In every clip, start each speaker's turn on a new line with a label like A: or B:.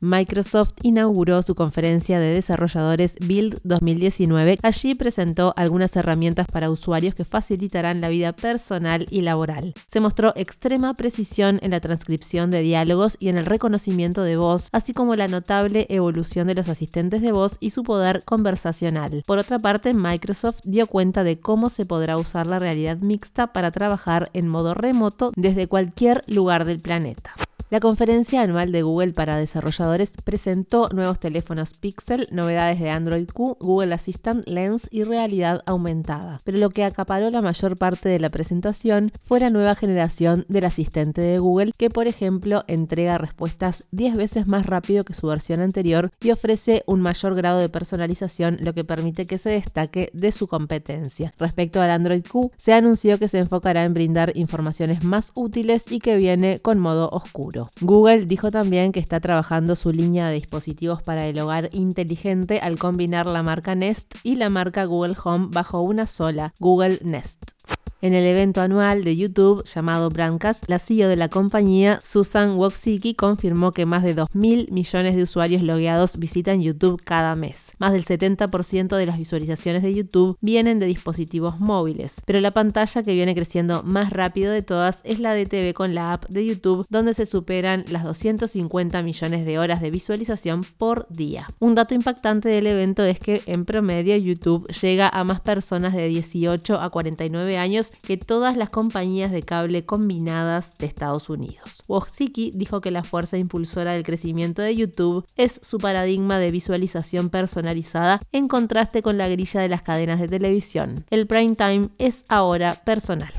A: Microsoft inauguró su conferencia de desarrolladores Build 2019. Allí presentó algunas herramientas para usuarios que facilitarán la vida personal y laboral. Se mostró extrema precisión en la transcripción de diálogos y en el reconocimiento de voz, así como la notable evolución de los asistentes de voz y su poder conversacional. Por otra parte, Microsoft dio cuenta de cómo se podrá usar la realidad mixta para trabajar en modo remoto desde cualquier lugar del planeta. La conferencia anual de Google para desarrolladores presentó nuevos teléfonos Pixel, novedades de Android Q, Google Assistant, Lens y realidad aumentada. Pero lo que acaparó la mayor parte de la presentación fue la nueva generación del asistente de Google, que por ejemplo entrega respuestas 10 veces más rápido que su versión anterior y ofrece un mayor grado de personalización, lo que permite que se destaque de su competencia. Respecto al Android Q, se anunció que se enfocará en brindar informaciones más útiles y que viene con modo oscuro. Google dijo también que está trabajando su línea de dispositivos para el hogar inteligente al combinar la marca Nest y la marca Google Home bajo una sola, Google Nest. En el evento anual de YouTube llamado Brandcast, la CEO de la compañía, Susan Wojcicki, confirmó que más de 2.000 millones de usuarios logueados visitan YouTube cada mes. Más del 70% de las visualizaciones de YouTube vienen de dispositivos móviles, pero la pantalla que viene creciendo más rápido de todas es la de TV con la app de YouTube, donde se superan las 250 millones de horas de visualización por día. Un dato impactante del evento es que en promedio YouTube llega a más personas de 18 a 49 años que todas las compañías de cable combinadas de Estados Unidos. Wojcicki dijo que la fuerza impulsora del crecimiento de YouTube es su paradigma de visualización personalizada en contraste con la grilla de las cadenas de televisión. El prime time es ahora personal.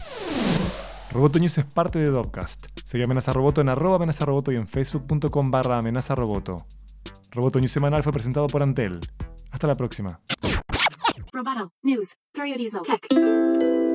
B: Roboto News es parte de Dopcast. Sigue Amenaza Roboto en arroba amenaza roboto y en facebook.com barra amenaza roboto. Roboto News semanal fue presentado por Antel. Hasta la próxima. Roboto News, Tech.